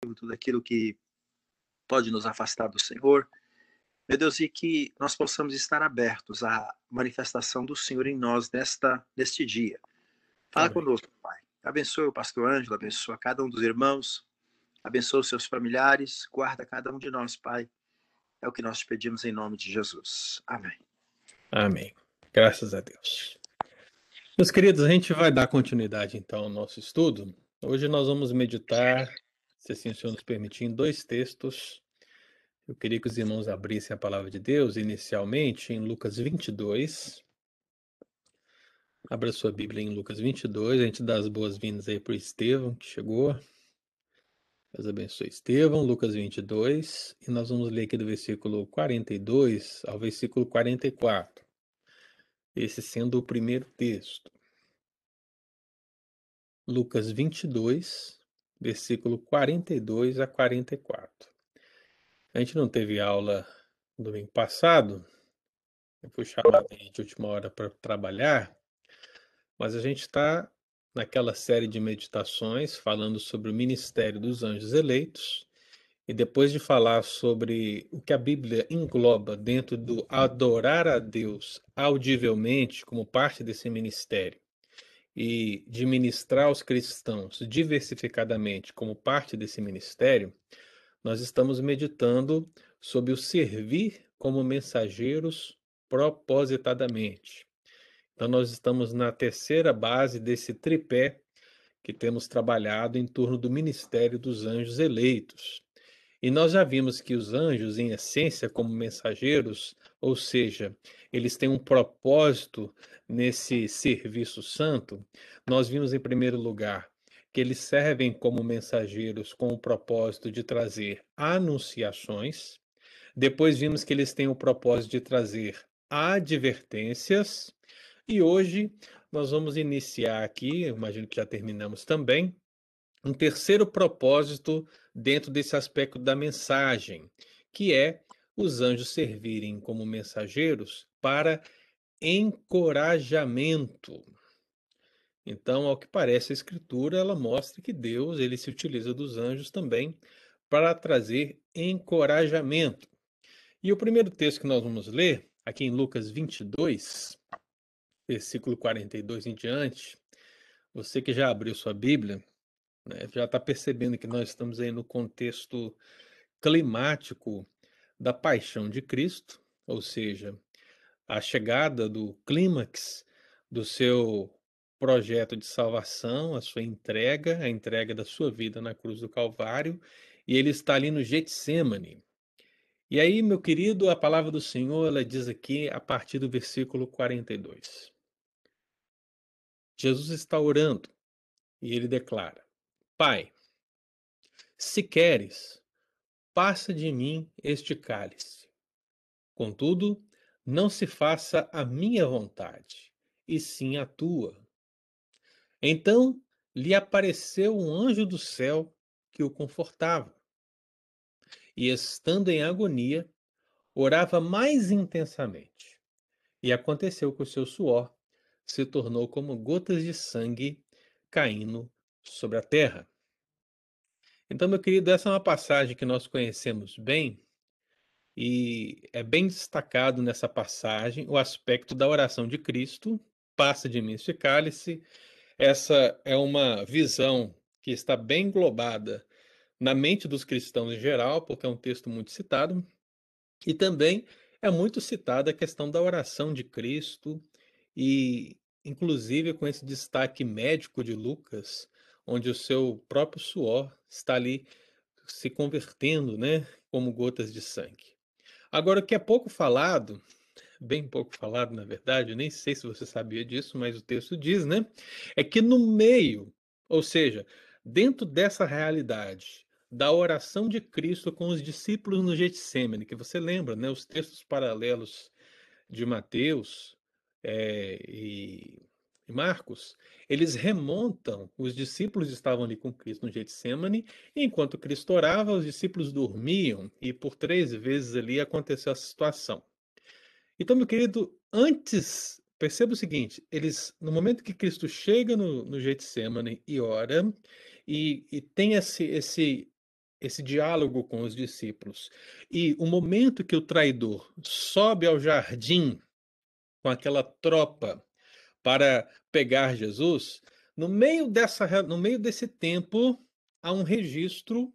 tudo aquilo que pode nos afastar do Senhor. Meu Deus, e que nós possamos estar abertos à manifestação do Senhor em nós nesta, neste dia. Fala Amém. conosco, Pai. Abençoe o pastor Ângelo, abençoa cada um dos irmãos, abençoa os seus familiares, guarda cada um de nós, Pai. É o que nós te pedimos em nome de Jesus. Amém. Amém. Graças a Deus. Meus queridos, a gente vai dar continuidade então ao nosso estudo. Hoje nós vamos meditar, se assim o Senhor nos permitir, em dois textos eu queria que os irmãos abrissem a palavra de Deus inicialmente em Lucas 22. Abra sua Bíblia em Lucas 22. A gente dá as boas-vindas aí para o Estevão, que chegou. Deus abençoe Estevão, Lucas 22. E nós vamos ler aqui do versículo 42 ao versículo 44. Esse sendo o primeiro texto. Lucas 22, versículo 42 a 44. A gente não teve aula no domingo passado, eu fui chamado de última hora para trabalhar, mas a gente está naquela série de meditações falando sobre o ministério dos anjos eleitos, e depois de falar sobre o que a Bíblia engloba dentro do adorar a Deus audivelmente como parte desse ministério, e de ministrar aos cristãos diversificadamente como parte desse ministério, nós estamos meditando sobre o servir como mensageiros propositadamente. Então, nós estamos na terceira base desse tripé que temos trabalhado em torno do ministério dos anjos eleitos. E nós já vimos que os anjos, em essência, como mensageiros, ou seja, eles têm um propósito nesse serviço santo. Nós vimos, em primeiro lugar, que eles servem como mensageiros com o propósito de trazer anunciações. Depois vimos que eles têm o propósito de trazer advertências. E hoje nós vamos iniciar aqui, imagino que já terminamos também, um terceiro propósito dentro desse aspecto da mensagem, que é os anjos servirem como mensageiros para encorajamento. Então, ao que parece, a escritura ela mostra que Deus ele se utiliza dos anjos também para trazer encorajamento. E o primeiro texto que nós vamos ler, aqui em Lucas 22, versículo 42 em diante, você que já abriu sua Bíblia, né, já está percebendo que nós estamos aí no contexto climático da paixão de Cristo, ou seja, a chegada do clímax do seu projeto de salvação, a sua entrega, a entrega da sua vida na cruz do Calvário, e ele está ali no Getsemane. E aí, meu querido, a palavra do Senhor, ela diz aqui a partir do versículo 42. Jesus está orando e ele declara: Pai, se queres, passa de mim este cálice. Contudo, não se faça a minha vontade, e sim a tua. Então lhe apareceu um anjo do céu que o confortava. E estando em agonia, orava mais intensamente. E aconteceu que o seu suor se tornou como gotas de sangue caindo sobre a terra. Então, meu querido, essa é uma passagem que nós conhecemos bem, e é bem destacado nessa passagem o aspecto da oração de Cristo, passa de mim este cálice, essa é uma visão que está bem englobada na mente dos cristãos em geral, porque é um texto muito citado, e também é muito citada a questão da oração de Cristo, e inclusive com esse destaque médico de Lucas, onde o seu próprio suor está ali se convertendo, né, como gotas de sangue. Agora, o que é pouco falado bem pouco falado, na verdade, eu nem sei se você sabia disso, mas o texto diz, né? É que no meio, ou seja, dentro dessa realidade da oração de Cristo com os discípulos no Getsemane, que você lembra, né? Os textos paralelos de Mateus é, e, e Marcos, eles remontam, os discípulos estavam ali com Cristo no Getsemane, e enquanto Cristo orava, os discípulos dormiam, e por três vezes ali aconteceu essa situação. Então, meu querido, antes, perceba o seguinte: eles, no momento que Cristo chega no, no Getsemane e ora, e, e tem esse, esse esse diálogo com os discípulos. E o momento que o traidor sobe ao jardim com aquela tropa para pegar Jesus, no meio dessa no meio desse tempo há um registro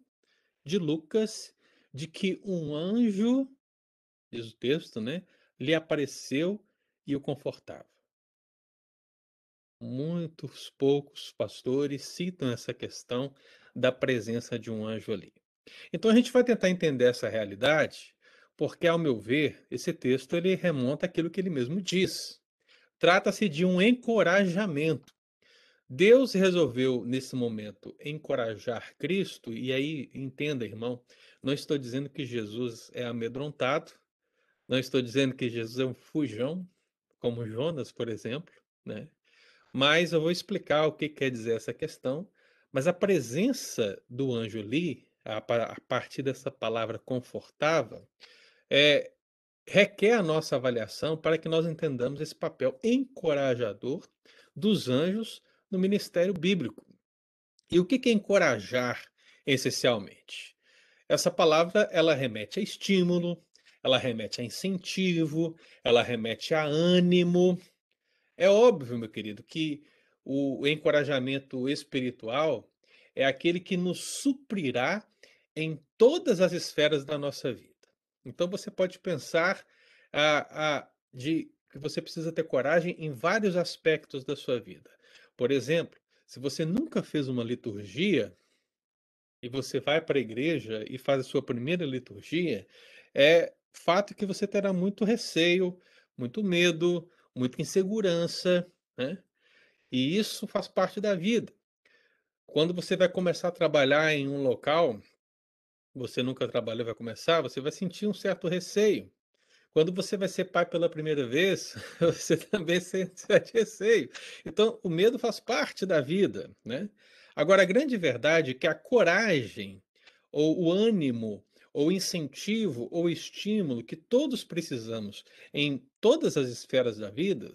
de Lucas de que um anjo, diz o texto, né, lhe apareceu e o confortava. Muitos poucos pastores citam essa questão da presença de um anjo ali. Então a gente vai tentar entender essa realidade, porque ao meu ver, esse texto ele remonta aquilo que ele mesmo diz. Trata-se de um encorajamento. Deus resolveu nesse momento encorajar Cristo, e aí entenda, irmão, não estou dizendo que Jesus é amedrontado, não estou dizendo que Jesus é um fujão, como Jonas, por exemplo, né? Mas eu vou explicar o que quer dizer essa questão. Mas a presença do anjo ali, a, a partir dessa palavra confortável, é, requer a nossa avaliação para que nós entendamos esse papel encorajador dos anjos no ministério bíblico. E o que é encorajar essencialmente? Essa palavra ela remete a estímulo, ela remete a incentivo, ela remete a ânimo. É óbvio, meu querido, que o encorajamento espiritual é aquele que nos suprirá em todas as esferas da nossa vida. Então você pode pensar a, a, de que você precisa ter coragem em vários aspectos da sua vida. Por exemplo, se você nunca fez uma liturgia e você vai para a igreja e faz a sua primeira liturgia, é fato que você terá muito receio, muito medo, muita insegurança, né? E isso faz parte da vida. Quando você vai começar a trabalhar em um local, você nunca trabalhou, vai começar, você vai sentir um certo receio. Quando você vai ser pai pela primeira vez, você também sente receio. Então, o medo faz parte da vida, né? Agora, a grande verdade é que a coragem ou o ânimo ou incentivo ou estímulo que todos precisamos em todas as esferas da vida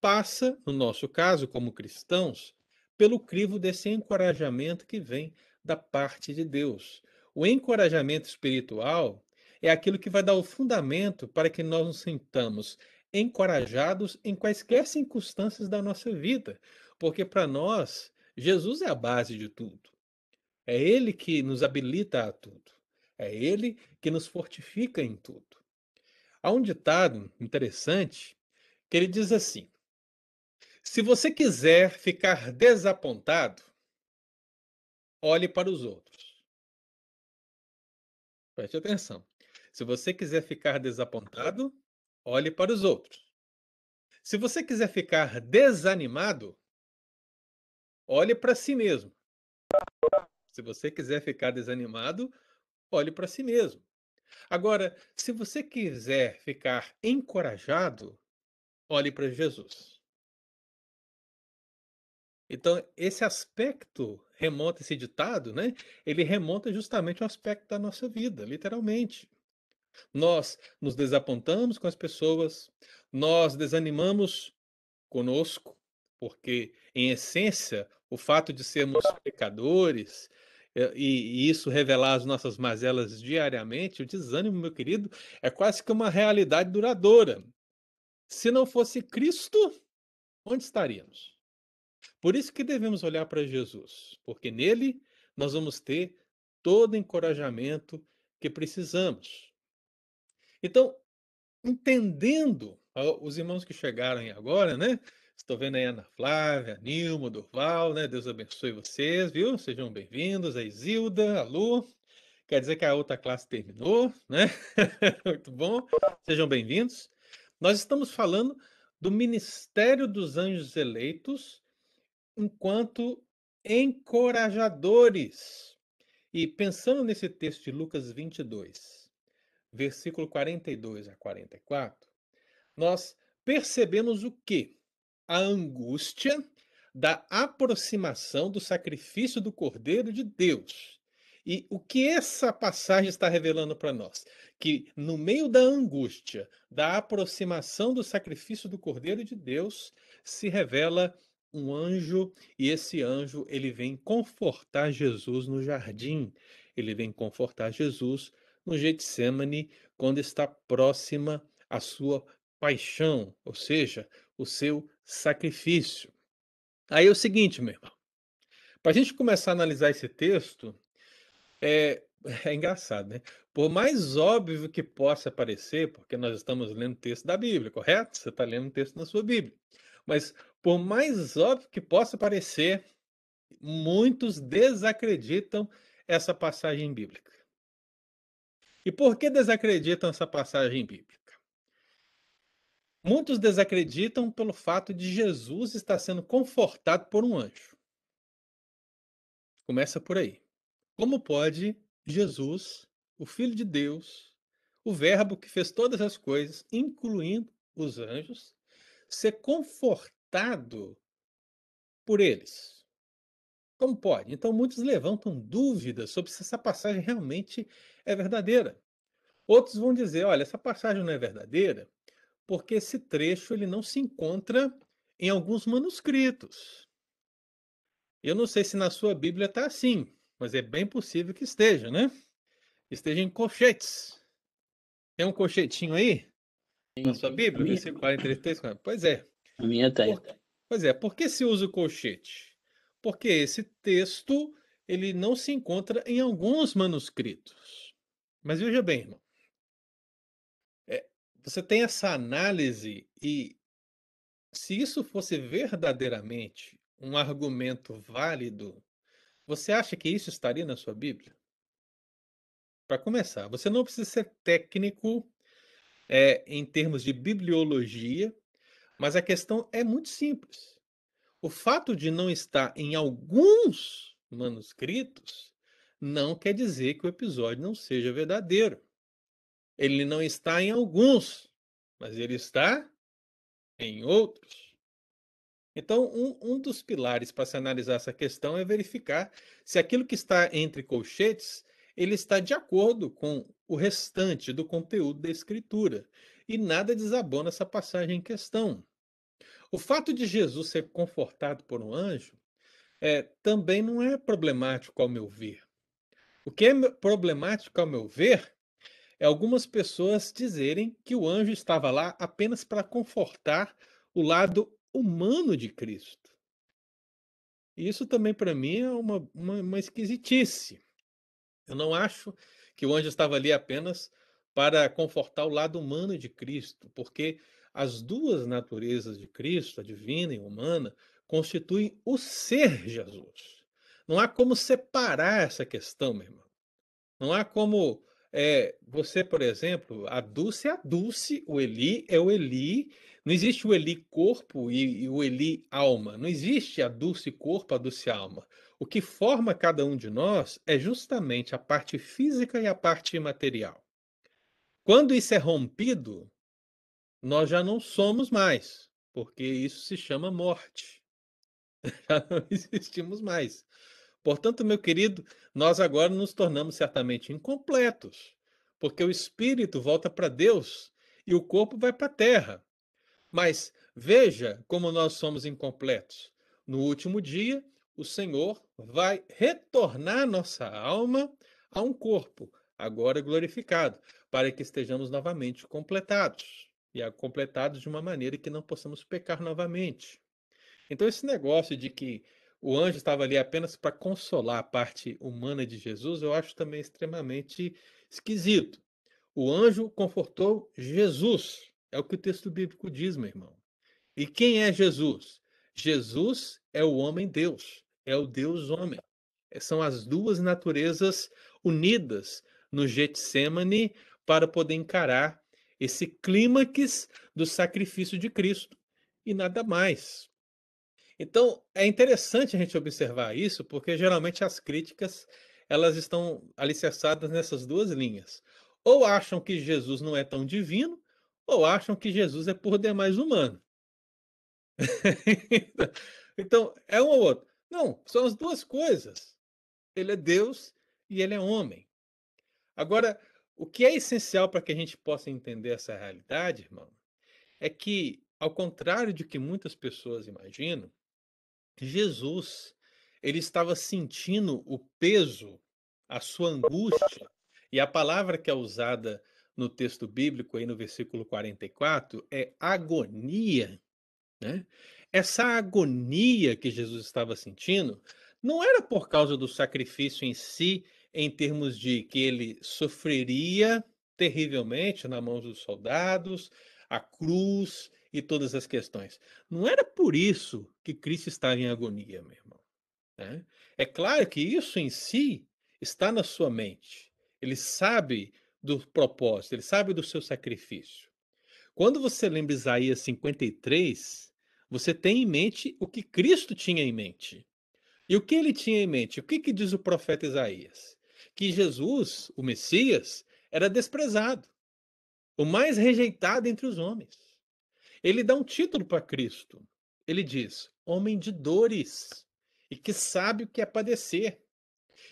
passa, no nosso caso, como cristãos, pelo crivo desse encorajamento que vem da parte de Deus. O encorajamento espiritual é aquilo que vai dar o fundamento para que nós nos sintamos encorajados em quaisquer circunstâncias da nossa vida, porque para nós, Jesus é a base de tudo. É Ele que nos habilita a tudo. É Ele que nos fortifica em tudo. Há um ditado interessante que ele diz assim: se você quiser ficar desapontado, olhe para os outros. Preste atenção. Se você quiser ficar desapontado, olhe para os outros. Se você quiser ficar desanimado, olhe para si mesmo. Se você quiser ficar desanimado, olhe para si mesmo. Agora, se você quiser ficar encorajado, olhe para Jesus. Então, esse aspecto remonta, esse ditado, né? Ele remonta justamente ao aspecto da nossa vida, literalmente. Nós nos desapontamos com as pessoas, nós desanimamos conosco, porque, em essência, o fato de sermos pecadores, eh, e, e isso revelar as nossas mazelas diariamente, o desânimo, meu querido, é quase que uma realidade duradoura. Se não fosse Cristo, onde estaríamos? Por isso que devemos olhar para Jesus, porque nele nós vamos ter todo o encorajamento que precisamos. Então, entendendo os irmãos que chegaram aí agora, né? Estou vendo aí a Ana Flávia, a Nilma, Durval, né? Deus abençoe vocês, viu? Sejam bem-vindos. A Isilda, a Lu. Quer dizer que a outra classe terminou, né? Muito bom. Sejam bem-vindos. Nós estamos falando do ministério dos anjos eleitos enquanto encorajadores. E pensando nesse texto de Lucas 22, versículo 42 a 44, nós percebemos o quê? a angústia da aproximação do sacrifício do Cordeiro de Deus. E o que essa passagem está revelando para nós? Que no meio da angústia, da aproximação do sacrifício do Cordeiro de Deus, se revela um anjo, e esse anjo ele vem confortar Jesus no jardim. ele vem confortar Jesus no Getsemane, quando está próxima a sua paixão, ou seja, o seu sacrifício. Aí é o seguinte, meu irmão, para a gente começar a analisar esse texto, é, é engraçado, né? Por mais óbvio que possa parecer, porque nós estamos lendo texto da Bíblia, correto? Você está lendo um texto na sua Bíblia. Mas por mais óbvio que possa parecer, muitos desacreditam essa passagem bíblica. E por que desacreditam essa passagem bíblica? Muitos desacreditam pelo fato de Jesus estar sendo confortado por um anjo. Começa por aí. Como pode Jesus, o Filho de Deus, o Verbo que fez todas as coisas, incluindo os anjos, ser confortado por eles? Como pode? Então, muitos levantam dúvidas sobre se essa passagem realmente é verdadeira. Outros vão dizer: olha, essa passagem não é verdadeira porque esse trecho ele não se encontra em alguns manuscritos. Eu não sei se na sua Bíblia está assim, mas é bem possível que esteja, né? Esteja em colchetes. Tem um colchetinho aí? Na sua Bíblia? Versículo 43. Pois é. A minha tem. Por... Pois é, por que se usa o colchete? Porque esse texto ele não se encontra em alguns manuscritos. Mas veja bem, irmão você tem essa análise e se isso fosse verdadeiramente um argumento válido, você acha que isso estaria na sua Bíblia? Para começar, você não precisa ser técnico é, em termos de bibliologia, mas a questão é muito simples. O fato de não estar em alguns manuscritos não quer dizer que o episódio não seja verdadeiro. Ele não está em alguns, mas ele está em outros. Então, um, um dos pilares para se analisar essa questão é verificar se aquilo que está entre colchetes ele está de acordo com o restante do conteúdo da escritura. E nada desabona essa passagem em questão. O fato de Jesus ser confortado por um anjo é, também não é problemático, ao meu ver. O que é problemático, ao meu ver, é algumas pessoas dizerem que o anjo estava lá apenas para confortar o lado humano de Cristo. Isso também para mim é uma, uma, uma esquisitice. Eu não acho que o anjo estava ali apenas para confortar o lado humano de Cristo, porque as duas naturezas de Cristo, a divina e a humana, constituem o ser Jesus. Não há como separar essa questão, meu irmão. Não há como é, você, por exemplo, a Dulce é a Dulce, o Eli é o Eli. Não existe o Eli corpo e, e o Eli alma. Não existe a Dulce corpo, a Dulce alma. O que forma cada um de nós é justamente a parte física e a parte imaterial. Quando isso é rompido, nós já não somos mais, porque isso se chama morte. Já não existimos mais. Portanto, meu querido, nós agora nos tornamos certamente incompletos, porque o espírito volta para Deus e o corpo vai para a terra. Mas veja como nós somos incompletos. No último dia, o Senhor vai retornar nossa alma a um corpo, agora glorificado, para que estejamos novamente completados e completados de uma maneira que não possamos pecar novamente. Então, esse negócio de que o anjo estava ali apenas para consolar a parte humana de Jesus, eu acho também extremamente esquisito. O anjo confortou Jesus, é o que o texto bíblico diz, meu irmão. E quem é Jesus? Jesus é o homem-deus, é o Deus-homem. São as duas naturezas unidas no Getsemane para poder encarar esse clímax do sacrifício de Cristo e nada mais. Então, é interessante a gente observar isso, porque geralmente as críticas elas estão alicerçadas nessas duas linhas. Ou acham que Jesus não é tão divino, ou acham que Jesus é por demais humano. então, é um ou outro. Não, são as duas coisas. Ele é Deus e ele é homem. Agora, o que é essencial para que a gente possa entender essa realidade, irmão, é que, ao contrário de que muitas pessoas imaginam, Jesus ele estava sentindo o peso a sua angústia, e a palavra que é usada no texto bíblico, aí no versículo 44, é agonia. Né? Essa agonia que Jesus estava sentindo não era por causa do sacrifício em si, em termos de que ele sofreria terrivelmente na mão dos soldados, a cruz e todas as questões. Não era por isso que Cristo estava em agonia, meu irmão. Né? É claro que isso em si está na sua mente. Ele sabe do propósito, ele sabe do seu sacrifício. Quando você lembra Isaías 53, você tem em mente o que Cristo tinha em mente. E o que ele tinha em mente? O que, que diz o profeta Isaías? Que Jesus, o Messias, era desprezado, o mais rejeitado entre os homens. Ele dá um título para Cristo. Ele diz: homem de dores e que sabe o que é padecer.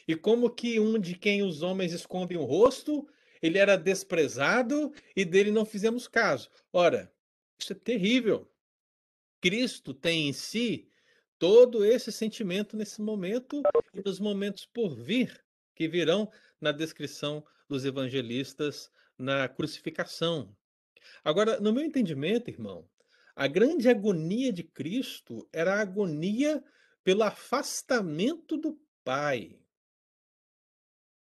E como que um de quem os homens escondem o rosto, ele era desprezado e dele não fizemos caso. Ora, isso é terrível. Cristo tem em si todo esse sentimento nesse momento e nos momentos por vir, que virão na descrição dos evangelistas na crucificação. Agora, no meu entendimento, irmão, a grande agonia de Cristo era a agonia pelo afastamento do Pai.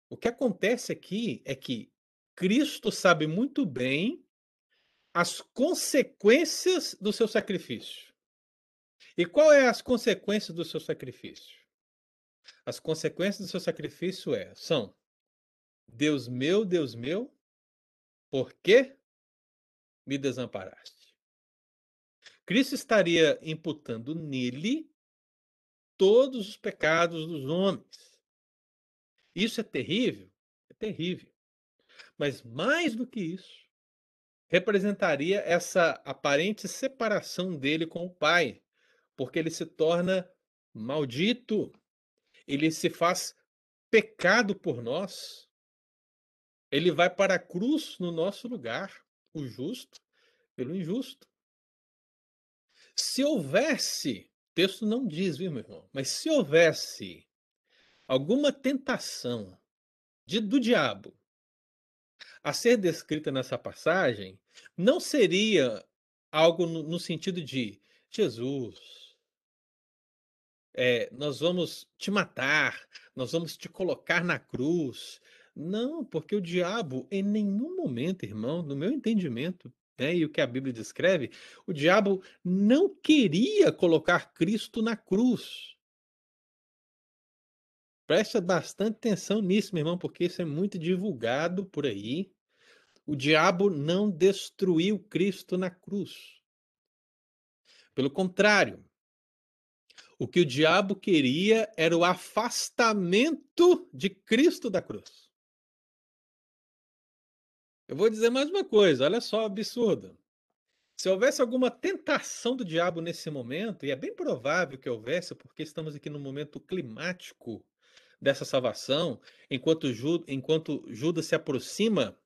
O que acontece aqui é que Cristo sabe muito bem as consequências do seu sacrifício. E qual é as consequências do seu sacrifício? As consequências do seu sacrifício é, são Deus meu, Deus meu, por que me desamparaste? Cristo estaria imputando nele todos os pecados dos homens. Isso é terrível? É terrível. Mas mais do que isso, representaria essa aparente separação dele com o Pai, porque ele se torna maldito, ele se faz pecado por nós. Ele vai para a cruz no nosso lugar, o justo pelo injusto. Se houvesse, texto não diz, viu, meu irmão, mas se houvesse alguma tentação de, do diabo a ser descrita nessa passagem, não seria algo no, no sentido de Jesus, é, nós vamos te matar, nós vamos te colocar na cruz. Não, porque o diabo, em nenhum momento, irmão, no meu entendimento, né, e o que a Bíblia descreve, o diabo não queria colocar Cristo na cruz. Presta bastante atenção nisso, meu irmão, porque isso é muito divulgado por aí. O diabo não destruiu Cristo na cruz. Pelo contrário, o que o diabo queria era o afastamento de Cristo da cruz. Eu vou dizer mais uma coisa, olha só, absurdo. Se houvesse alguma tentação do diabo nesse momento, e é bem provável que houvesse, porque estamos aqui no momento climático dessa salvação, enquanto, Judas, enquanto Judas se aproxima,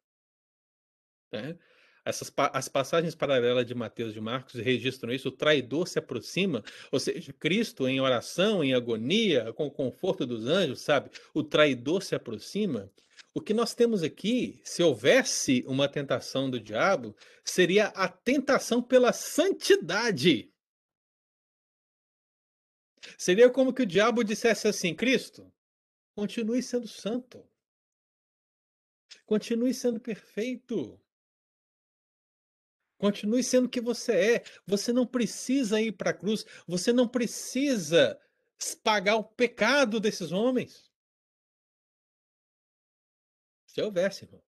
né, essas, as passagens paralelas de Mateus e de Marcos registram isso, o traidor se aproxima, ou seja, Cristo em oração, em agonia, com o conforto dos anjos, sabe? O traidor se aproxima. O que nós temos aqui, se houvesse uma tentação do diabo, seria a tentação pela santidade. Seria como que o diabo dissesse assim: Cristo, continue sendo santo. Continue sendo perfeito. Continue sendo o que você é. Você não precisa ir para a cruz. Você não precisa pagar o pecado desses homens. Se houvesse, irmão.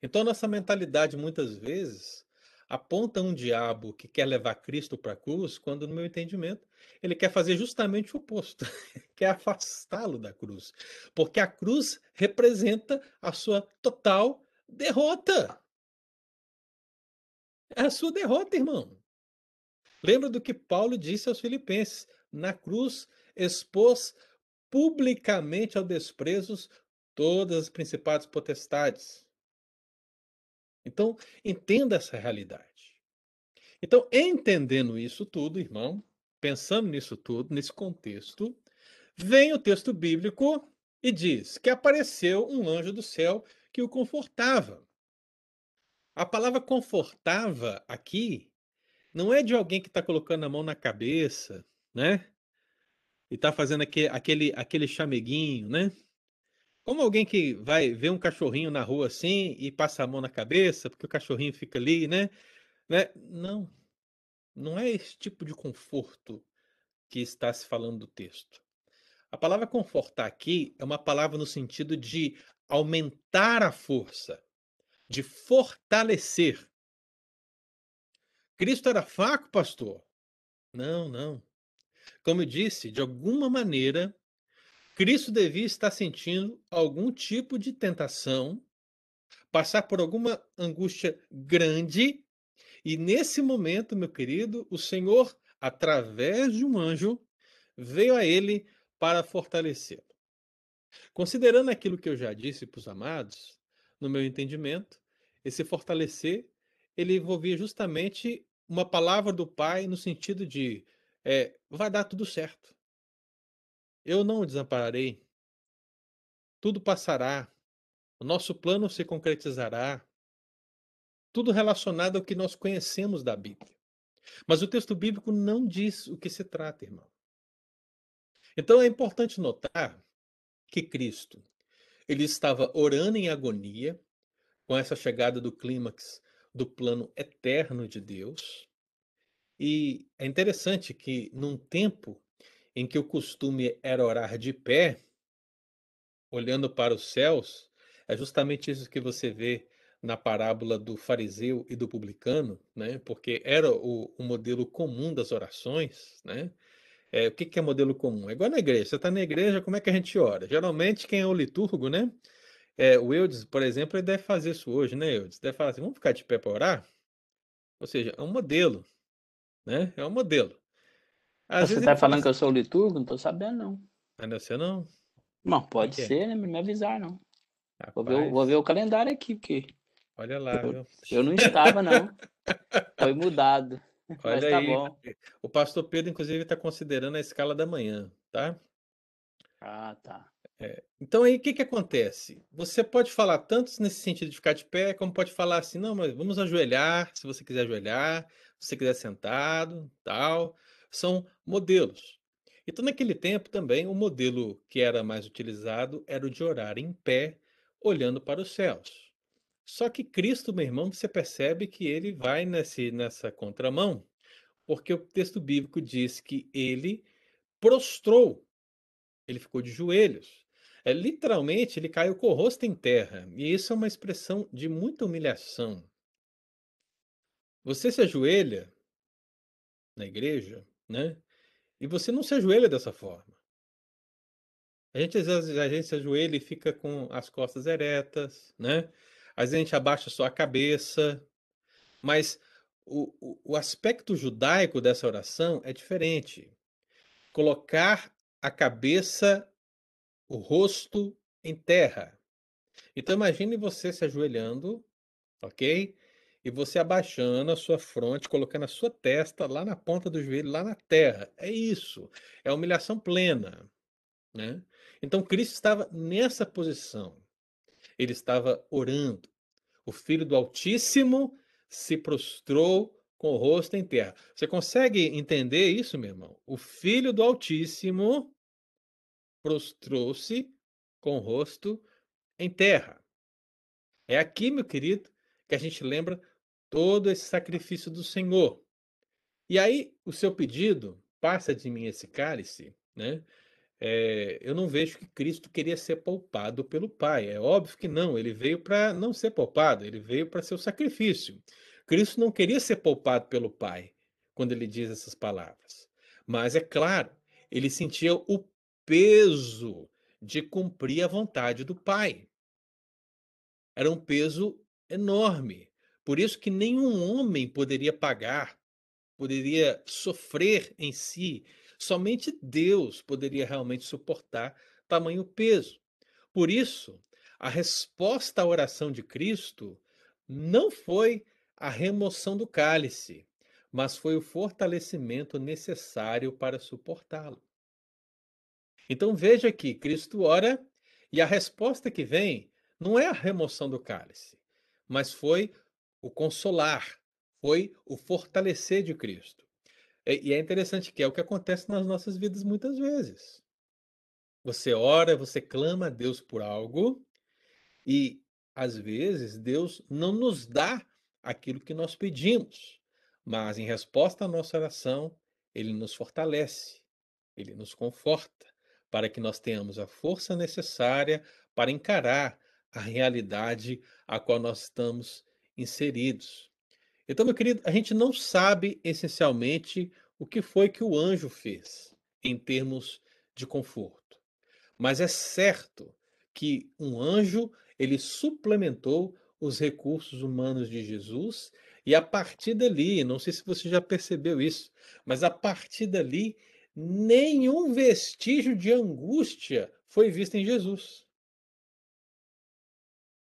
Então, nossa mentalidade, muitas vezes, aponta um diabo que quer levar Cristo para a cruz, quando, no meu entendimento, ele quer fazer justamente o oposto, quer afastá-lo da cruz. Porque a cruz representa a sua total derrota. É a sua derrota, irmão. Lembra do que Paulo disse aos Filipenses: na cruz expôs publicamente ao desprezo todas as principais potestades. Então, entenda essa realidade. Então, entendendo isso tudo, irmão, pensando nisso tudo, nesse contexto, vem o texto bíblico E diz que apareceu um anjo do céu que o confortava. A palavra confortava aqui não é de alguém que está colocando a mão na cabeça, né? E está fazendo aquele, aquele, aquele chameguinho, né? Como alguém que vai ver um cachorrinho na rua assim e passa a mão na cabeça, porque o cachorrinho fica ali, né? né? Não, não é esse tipo de conforto que está se falando do texto. A palavra confortar aqui é uma palavra no sentido de aumentar a força, de fortalecer. Cristo era fraco, pastor? Não, não. Como eu disse, de alguma maneira, Cristo devia estar sentindo algum tipo de tentação, passar por alguma angústia grande, e nesse momento, meu querido, o Senhor, através de um anjo, veio a ele para fortalecê-lo. Considerando aquilo que eu já disse para os amados, no meu entendimento, esse fortalecer, ele envolvia justamente uma palavra do Pai no sentido de é, vai dar tudo certo. Eu não o desampararei. Tudo passará. O nosso plano se concretizará. Tudo relacionado ao que nós conhecemos da Bíblia. Mas o texto bíblico não diz o que se trata, irmão. Então é importante notar que Cristo ele estava orando em agonia com essa chegada do clímax do plano eterno de Deus. E é interessante que num tempo em que o costume era orar de pé, olhando para os céus, é justamente isso que você vê na parábola do fariseu e do publicano, né? Porque era o, o modelo comum das orações, né? É, o que, que é modelo comum? É igual na igreja. Você está na igreja, como é que a gente ora? Geralmente, quem é o liturgo, né? É, o Eudes, por exemplo, ele deve fazer isso hoje, né, Eudes? Deve falar assim: vamos ficar de pé para orar? Ou seja, é um modelo, né? É um modelo. Às você está falando que eu sou liturgo? Não estou sabendo, não. Ainda você não? Não, pode é ser, né? Me avisar, não. Vou ver, vou ver, o calendário aqui, porque. Olha lá, eu, eu não estava, não. Foi mudado. Olha tá aí, bom. o pastor Pedro, inclusive, está considerando a escala da manhã, tá? Ah, tá. É, então aí o que, que acontece? Você pode falar tanto nesse sentido de ficar de pé, como pode falar assim, não, mas vamos ajoelhar, se você quiser ajoelhar, se você quiser sentado, tal. São modelos. Então, naquele tempo também, o modelo que era mais utilizado era o de orar em pé, olhando para os céus. Só que Cristo, meu irmão, você percebe que ele vai nesse, nessa contramão, porque o texto bíblico diz que ele prostrou, ele ficou de joelhos. É, literalmente, ele caiu com o rosto em terra. E isso é uma expressão de muita humilhação. Você se ajoelha na igreja, né? E você não se ajoelha dessa forma. A gente às vezes a gente se ajoelha e fica com as costas eretas, né? Às vezes a gente abaixa só a cabeça, mas o, o, o aspecto judaico dessa oração é diferente. Colocar a cabeça, o rosto em terra. Então imagine você se ajoelhando, ok? E você abaixando a sua fronte, colocando a sua testa lá na ponta do joelho, lá na terra. É isso. É humilhação plena. Né? Então Cristo estava nessa posição ele estava orando. O filho do Altíssimo se prostrou com o rosto em terra. Você consegue entender isso, meu irmão? O filho do Altíssimo prostrou-se com o rosto em terra. É aqui, meu querido, que a gente lembra todo esse sacrifício do Senhor. E aí, o seu pedido, passa de mim esse cálice, né? É, eu não vejo que Cristo queria ser poupado pelo Pai. É óbvio que não, ele veio para não ser poupado, ele veio para ser o sacrifício. Cristo não queria ser poupado pelo Pai quando ele diz essas palavras. Mas é claro, ele sentia o peso de cumprir a vontade do Pai. Era um peso enorme. Por isso que nenhum homem poderia pagar, poderia sofrer em si Somente Deus poderia realmente suportar tamanho peso. Por isso, a resposta à oração de Cristo não foi a remoção do cálice, mas foi o fortalecimento necessário para suportá-lo. Então veja que Cristo ora E a resposta que vem não é a remoção do cálice, mas foi o consolar, foi o fortalecer de Cristo. E é interessante que é o que acontece nas nossas vidas muitas vezes. Você ora, você clama a Deus por algo, e às vezes Deus não nos dá aquilo que nós pedimos, mas em resposta à nossa oração, Ele nos fortalece, Ele nos conforta, para que nós tenhamos a força necessária para encarar a realidade a qual nós estamos inseridos. Então, meu querido, a gente não sabe essencialmente o que foi que o anjo fez em termos de conforto. Mas é certo que um anjo, ele suplementou os recursos humanos de Jesus e a partir dali, não sei se você já percebeu isso, mas a partir dali nenhum vestígio de angústia foi visto em Jesus.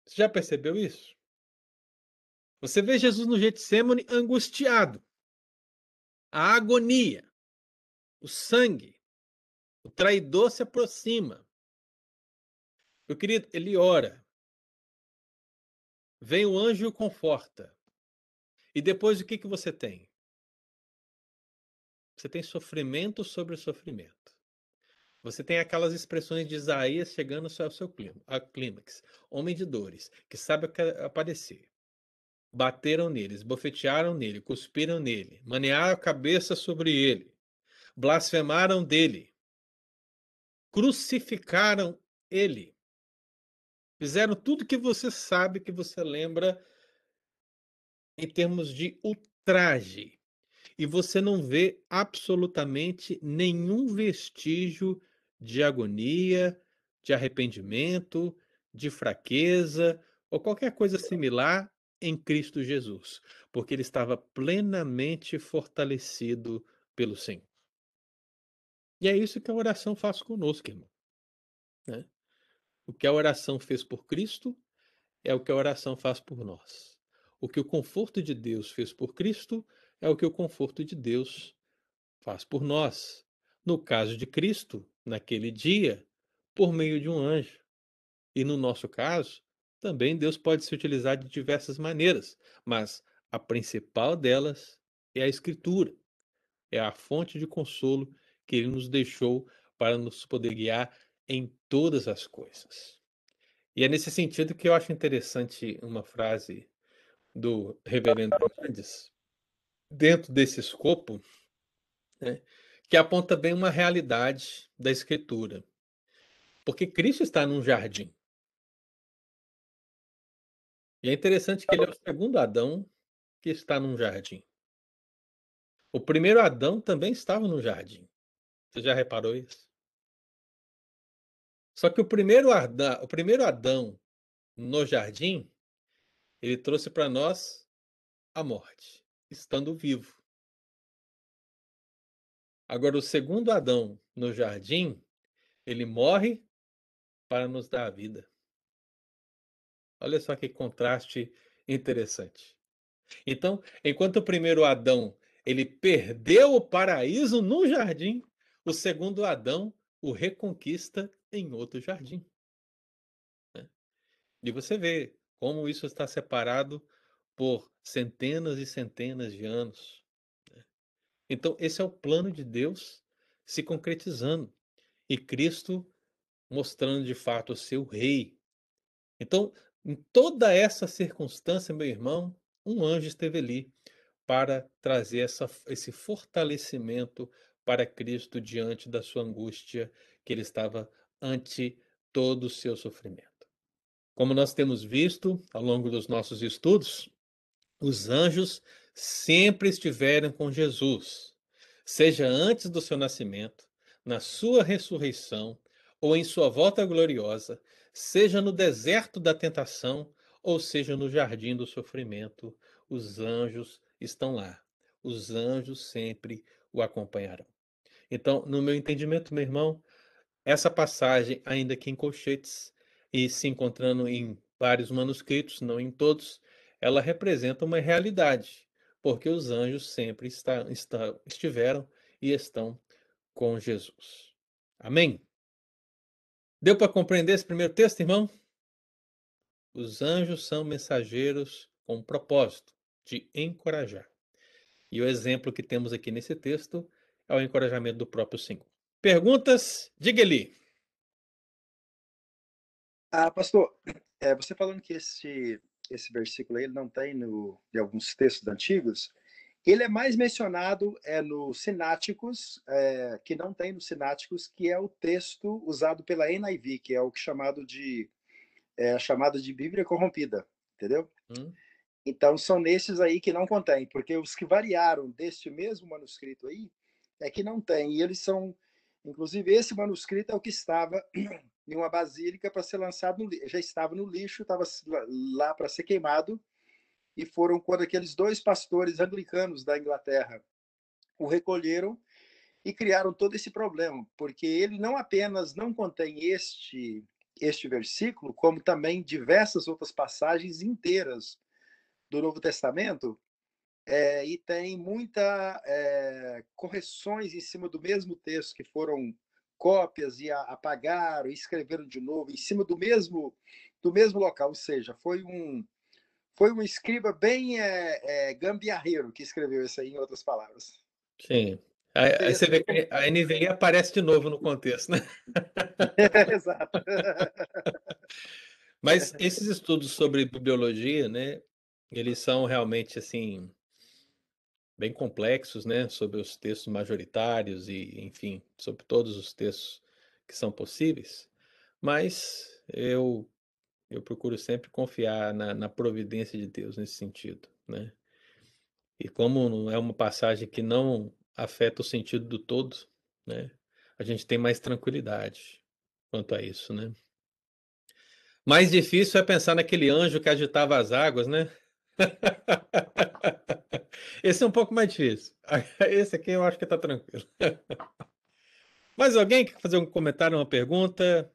Você já percebeu isso? Você vê Jesus no Getsemane angustiado. A agonia, o sangue, o traidor se aproxima. Meu querido, ele ora. Vem o anjo e o conforta. E depois o que, que você tem? Você tem sofrimento sobre sofrimento. Você tem aquelas expressões de Isaías chegando ao seu clímax. Homem de dores, que sabe aparecer. Bateram neles, bofetearam nele, cuspiram nele, manearam a cabeça sobre ele, blasfemaram dele, crucificaram ele. Fizeram tudo que você sabe, que você lembra em termos de ultraje. E você não vê absolutamente nenhum vestígio de agonia, de arrependimento, de fraqueza ou qualquer coisa similar em Cristo Jesus, porque ele estava plenamente fortalecido pelo Senhor. E é isso que a oração faz conosco, irmão. Né? O que a oração fez por Cristo é o que a oração faz por nós. O que o conforto de Deus fez por Cristo é o que o conforto de Deus faz por nós. No caso de Cristo, naquele dia, por meio de um anjo. E no nosso caso, também Deus pode se utilizar de diversas maneiras, mas a principal delas é a Escritura. É a fonte de consolo que ele nos deixou para nos poder guiar em todas as coisas. E é nesse sentido que eu acho interessante uma frase do Reverendo Hernandes, dentro desse escopo, né, que aponta bem uma realidade da Escritura. Porque Cristo está num jardim. E é interessante que ele é o segundo Adão que está num jardim. O primeiro Adão também estava no jardim. Você já reparou isso? Só que o primeiro Adão, o primeiro Adão no jardim, ele trouxe para nós a morte, estando vivo. Agora, o segundo Adão no jardim, ele morre para nos dar a vida. Olha só que contraste interessante. Então, enquanto o primeiro Adão ele perdeu o paraíso no jardim, o segundo Adão o reconquista em outro jardim. Né? E você vê como isso está separado por centenas e centenas de anos. Né? Então, esse é o plano de Deus se concretizando e Cristo mostrando de fato o seu rei. Então, em toda essa circunstância, meu irmão, um anjo esteve ali para trazer essa, esse fortalecimento para Cristo diante da sua angústia, que ele estava ante todo o seu sofrimento. Como nós temos visto ao longo dos nossos estudos, os anjos sempre estiveram com Jesus, seja antes do seu nascimento, na sua ressurreição ou em sua volta gloriosa, seja no deserto da tentação, ou seja no jardim do sofrimento, os anjos estão lá. Os anjos sempre o acompanharão. Então, no meu entendimento, meu irmão, essa passagem, ainda que em colchetes e se encontrando em vários manuscritos, não em todos, ela representa uma realidade, porque os anjos sempre está, está, estiveram e estão com Jesus. Amém? Deu para compreender esse primeiro texto, irmão? Os anjos são mensageiros com um propósito de encorajar. E o exemplo que temos aqui nesse texto é o encorajamento do próprio Senhor. Perguntas? Diga ali. Ah, pastor, é, você falando que esse, esse versículo aí não tem no, em alguns textos antigos, ele é mais mencionado é no Sináticos, é, que não tem no Sináticos, que é o texto usado pela NIV, que é o que chamado de é, chamado de Bíblia corrompida, entendeu? Hum. Então são nesses aí que não contém, porque os que variaram deste mesmo manuscrito aí é que não tem, e eles são, inclusive esse manuscrito é o que estava em uma basílica para ser lançado no já estava no lixo, estava lá para ser queimado, e foram quando aqueles dois pastores anglicanos da Inglaterra o recolheram e criaram todo esse problema, porque ele não apenas não contém este este versículo, como também diversas outras passagens inteiras do Novo Testamento, é, e tem muita é, correções em cima do mesmo texto que foram cópias e apagaram e escreveram de novo em cima do mesmo do mesmo local, ou seja, foi um foi um escriba bem é, é, gambiarreiro que escreveu isso aí, em outras palavras. Sim. Aí, aí você vê que a NVI aparece de novo no contexto, né? Exato. Mas esses estudos sobre bibliologia, né, eles são realmente assim bem complexos, né, sobre os textos majoritários e, enfim, sobre todos os textos que são possíveis. Mas eu eu procuro sempre confiar na, na providência de Deus nesse sentido, né? E como é uma passagem que não afeta o sentido do todo, né? A gente tem mais tranquilidade quanto a isso, né? Mais difícil é pensar naquele anjo que agitava as águas, né? Esse é um pouco mais difícil. Esse aqui eu acho que está tranquilo. Mais alguém quer fazer um comentário, uma pergunta?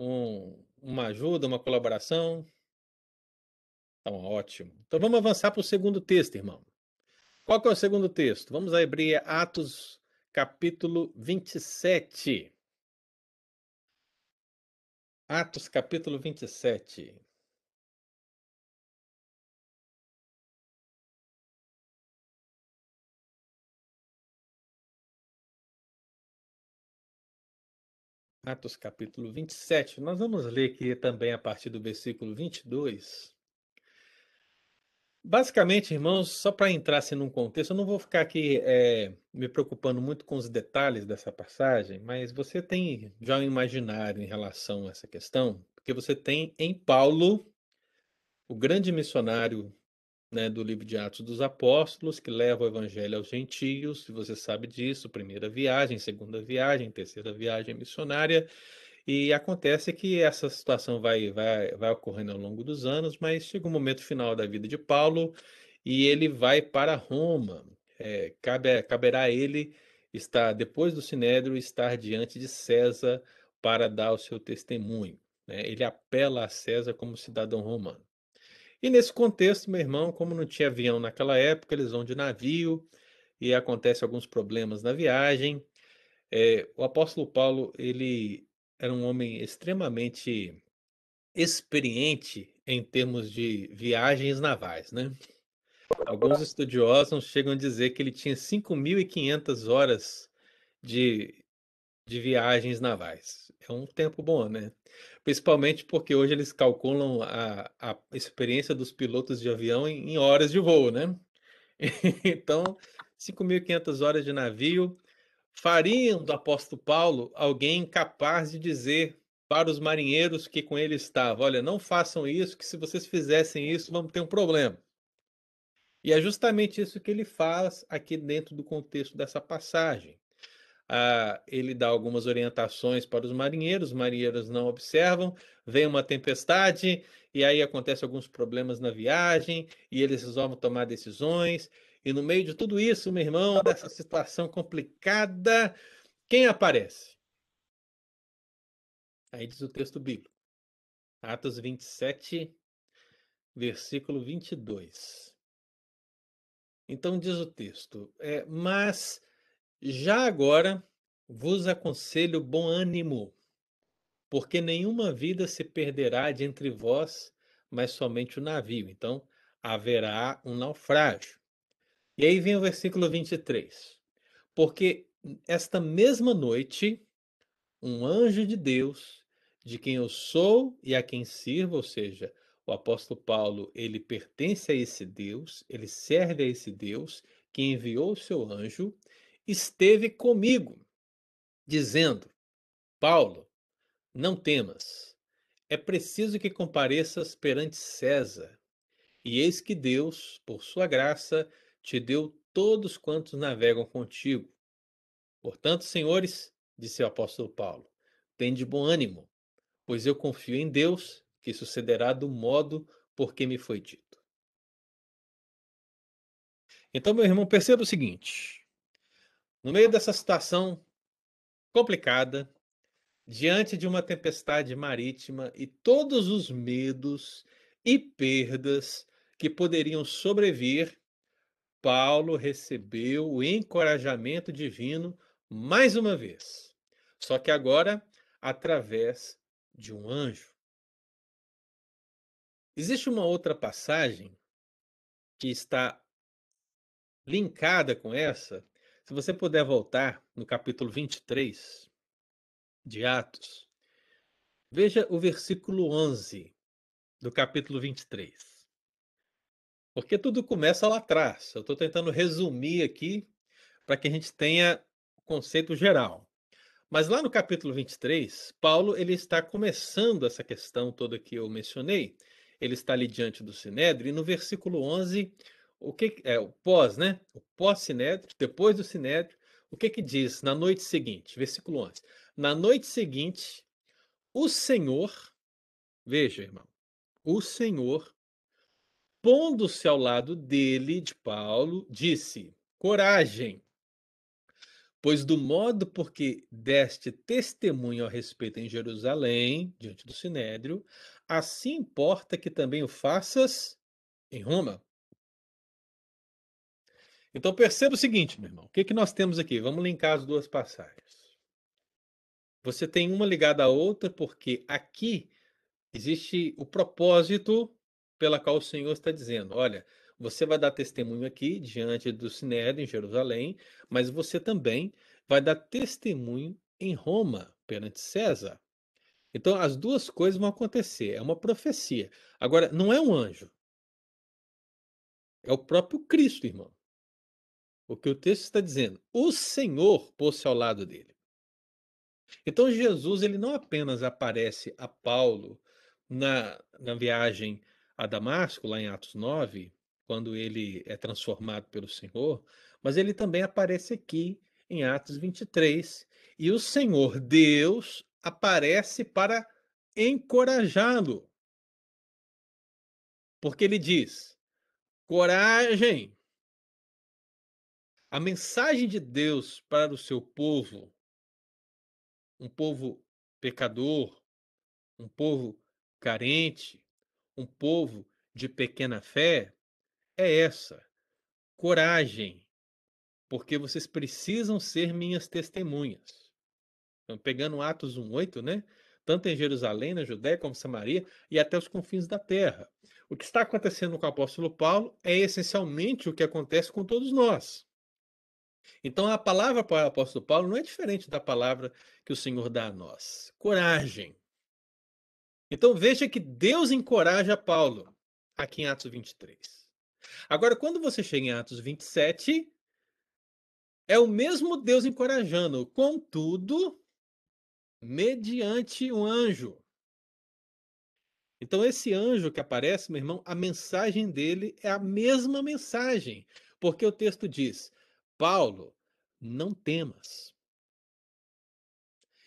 Um, uma ajuda, uma colaboração? Então, ótimo. Então vamos avançar para o segundo texto, irmão. Qual que é o segundo texto? Vamos abrir Atos, capítulo 27. Atos, capítulo 27. Atos capítulo 27. Nós vamos ler aqui também a partir do versículo 22. Basicamente, irmãos, só para entrar assim, num contexto, eu não vou ficar aqui é, me preocupando muito com os detalhes dessa passagem, mas você tem já um imaginário em relação a essa questão, porque você tem em Paulo, o grande missionário né, do livro de Atos dos Apóstolos, que leva o evangelho aos gentios, se você sabe disso, primeira viagem, segunda viagem, terceira viagem missionária, e acontece que essa situação vai, vai, vai ocorrendo ao longo dos anos, mas chega um momento final da vida de Paulo e ele vai para Roma. É, cabe, caberá a ele estar, depois do Sinédrio, estar diante de César para dar o seu testemunho. Né? Ele apela a César como cidadão romano. E nesse contexto, meu irmão, como não tinha avião naquela época, eles vão de navio e acontece alguns problemas na viagem. É, o apóstolo Paulo ele era um homem extremamente experiente em termos de viagens navais, né? Alguns estudiosos chegam a dizer que ele tinha 5.500 horas de, de viagens navais. É um tempo bom, né? Principalmente porque hoje eles calculam a, a experiência dos pilotos de avião em, em horas de voo, né? então, 5.500 horas de navio, fariam do apóstolo Paulo alguém capaz de dizer para os marinheiros que com ele estava: olha, não façam isso, que se vocês fizessem isso, vamos ter um problema. E é justamente isso que ele faz aqui dentro do contexto dessa passagem. Ah, ele dá algumas orientações para os marinheiros, os marinheiros não observam, vem uma tempestade, e aí acontecem alguns problemas na viagem, e eles resolvem tomar decisões, e no meio de tudo isso, meu irmão, dessa situação complicada, quem aparece? Aí diz o texto bíblico. Atos 27, versículo 22. Então diz o texto: é, Mas já agora vos aconselho bom ânimo, porque nenhuma vida se perderá de entre vós, mas somente o navio. Então, haverá um naufrágio. E aí vem o versículo 23. Porque esta mesma noite, um anjo de Deus, de quem eu sou e a quem sirvo, ou seja, o apóstolo Paulo, ele pertence a esse Deus, ele serve a esse Deus que enviou o seu anjo, esteve comigo, dizendo: Paulo, não temas, é preciso que compareças perante César. E eis que Deus, por sua graça, te deu todos quantos navegam contigo. Portanto, senhores, disse o apóstolo Paulo, de bom ânimo, pois eu confio em Deus que sucederá do modo por que me foi dito. Então, meu irmão, perceba o seguinte: no meio dessa situação complicada, diante de uma tempestade marítima e todos os medos e perdas que poderiam sobrevir, Paulo recebeu o encorajamento divino mais uma vez, só que agora através de um anjo. Existe uma outra passagem que está linkada com essa. Se você puder voltar no capítulo 23 de Atos, veja o versículo 11 do capítulo 23. Porque tudo começa lá atrás. Eu estou tentando resumir aqui para que a gente tenha o conceito geral. Mas lá no capítulo 23, Paulo ele está começando essa questão toda que eu mencionei ele está ali diante do Sinédrio, e no versículo 11, o que é o pós, né? O pós-Sinédrio, depois do Sinédrio, o que que diz na noite seguinte? Versículo 11. Na noite seguinte, o Senhor, veja, irmão, o Senhor, pondo-se ao lado dele, de Paulo, disse: Coragem, Pois do modo porque deste testemunho a respeito em Jerusalém, diante do Sinédrio, assim importa que também o faças em Roma. Então perceba o seguinte, meu irmão. O que, que nós temos aqui? Vamos linkar as duas passagens. Você tem uma ligada à outra, porque aqui existe o propósito pela qual o Senhor está dizendo: olha, você vai dar testemunho aqui diante do Sinédrio em Jerusalém, mas você também vai dar testemunho em Roma perante César. Então as duas coisas vão acontecer, é uma profecia. Agora, não é um anjo. É o próprio Cristo, irmão. O que o texto está dizendo, o Senhor pôs-se ao lado dele. Então Jesus ele não apenas aparece a Paulo na, na viagem a Damasco, lá em Atos 9, quando ele é transformado pelo Senhor, mas ele também aparece aqui em Atos 23. E o Senhor Deus aparece para encorajá-lo. Porque ele diz: coragem. A mensagem de Deus para o seu povo, um povo pecador, um povo carente, um povo de pequena fé, é essa: coragem, porque vocês precisam ser minhas testemunhas. Então, pegando Atos 1:8, né? Tanto em Jerusalém, na Judéia, como Samaria e até os confins da terra. O que está acontecendo com o apóstolo Paulo é essencialmente o que acontece com todos nós. Então, a palavra para o apóstolo Paulo não é diferente da palavra que o Senhor dá a nós. Coragem. Então, veja que Deus encoraja Paulo aqui em Atos 23. Agora, quando você chega em Atos 27, é o mesmo Deus encorajando, contudo, mediante um anjo. Então, esse anjo que aparece, meu irmão, a mensagem dele é a mesma mensagem, porque o texto diz: Paulo, não temas.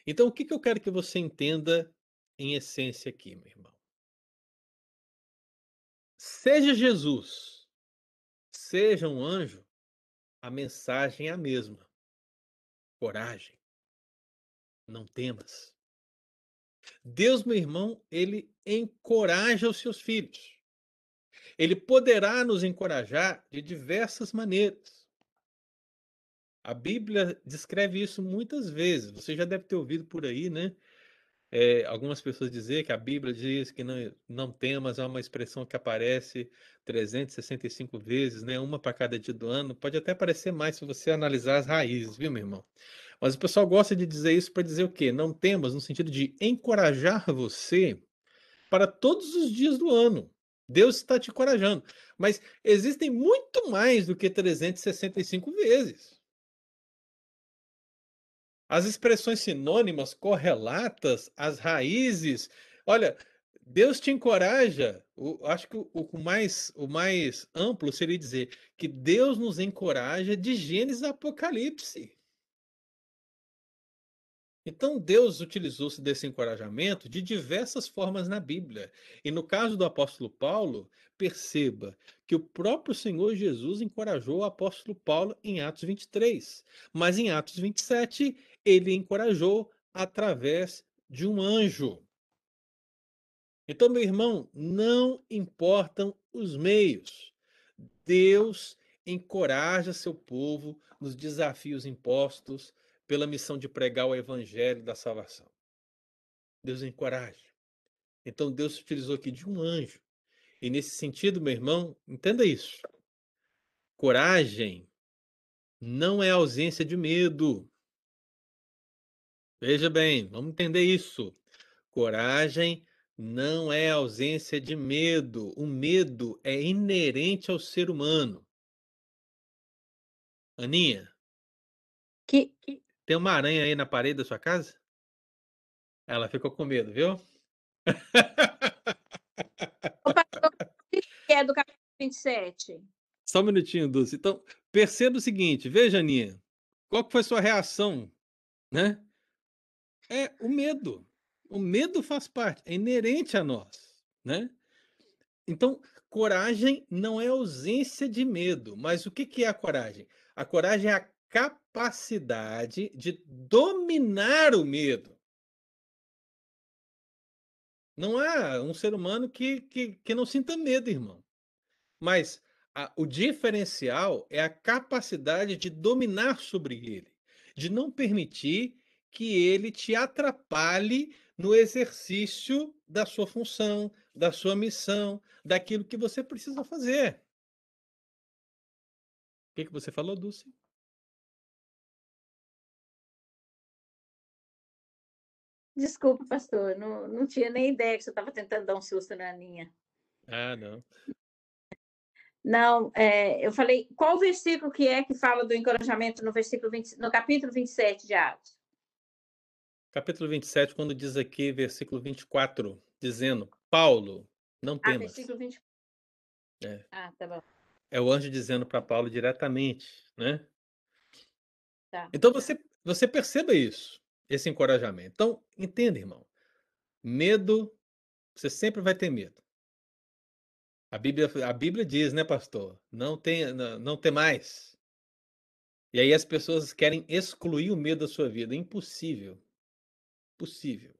Então, o que, que eu quero que você entenda em essência aqui, meu irmão? Seja Jesus seja um anjo, a mensagem é a mesma. Coragem. Não temas. Deus, meu irmão, ele encoraja os seus filhos. Ele poderá nos encorajar de diversas maneiras. A Bíblia descreve isso muitas vezes. Você já deve ter ouvido por aí, né? É, algumas pessoas dizer que a Bíblia diz que não, não temas é uma expressão que aparece 365 vezes, né? Uma para cada dia do ano. Pode até parecer mais se você analisar as raízes, viu, meu irmão? Mas o pessoal gosta de dizer isso para dizer o quê? Não temas, no sentido de encorajar você para todos os dias do ano. Deus está te encorajando. Mas existem muito mais do que 365 vezes. As expressões sinônimas, correlatas, as raízes. Olha, Deus te encoraja. O, acho que o, o, mais, o mais amplo seria dizer que Deus nos encoraja de Gênesis a Apocalipse. Então, Deus utilizou-se desse encorajamento de diversas formas na Bíblia. E no caso do apóstolo Paulo, perceba que o próprio Senhor Jesus encorajou o apóstolo Paulo em Atos 23. Mas em Atos 27, ele encorajou através de um anjo. Então, meu irmão, não importam os meios. Deus encoraja seu povo nos desafios impostos pela missão de pregar o evangelho da salvação. Deus encoraja. Então Deus utilizou aqui de um anjo. E nesse sentido, meu irmão, entenda isso. Coragem não é ausência de medo. Veja bem, vamos entender isso. Coragem não é ausência de medo. O medo é inerente ao ser humano. Aninha. Que, que, tem uma aranha aí na parede da sua casa? Ela ficou com medo, viu? Opa, que é do capítulo 27? Só um minutinho, Dulce. Então, perceba o seguinte, veja, Aninha, qual que foi a sua reação, né? É o medo. O medo faz parte, é inerente a nós, né? Então, coragem não é ausência de medo, mas o que, que é a coragem? A coragem é a capacidade de dominar o medo. Não há um ser humano que, que, que não sinta medo, irmão. Mas a, o diferencial é a capacidade de dominar sobre ele, de não permitir que ele te atrapalhe no exercício da sua função, da sua missão, daquilo que você precisa fazer. O que, que você falou, Dulce? Desculpa, pastor, não, não tinha nem ideia que você estava tentando dar um susto na Aninha. Ah, não. Não, é, eu falei, qual versículo que é que fala do encorajamento no versículo 20, no capítulo 27 de Atos? Capítulo 27, quando diz aqui, versículo 24, dizendo, Paulo, não temas. Ah, versículo 24. É. Ah, tá bom. É o anjo dizendo para Paulo diretamente, né? Tá. Então você, você perceba isso esse encorajamento. Então, entenda, irmão. Medo, você sempre vai ter medo. A Bíblia, a Bíblia diz, né, pastor? Não tem, não, não tem mais. E aí as pessoas querem excluir o medo da sua vida. Impossível. Possível.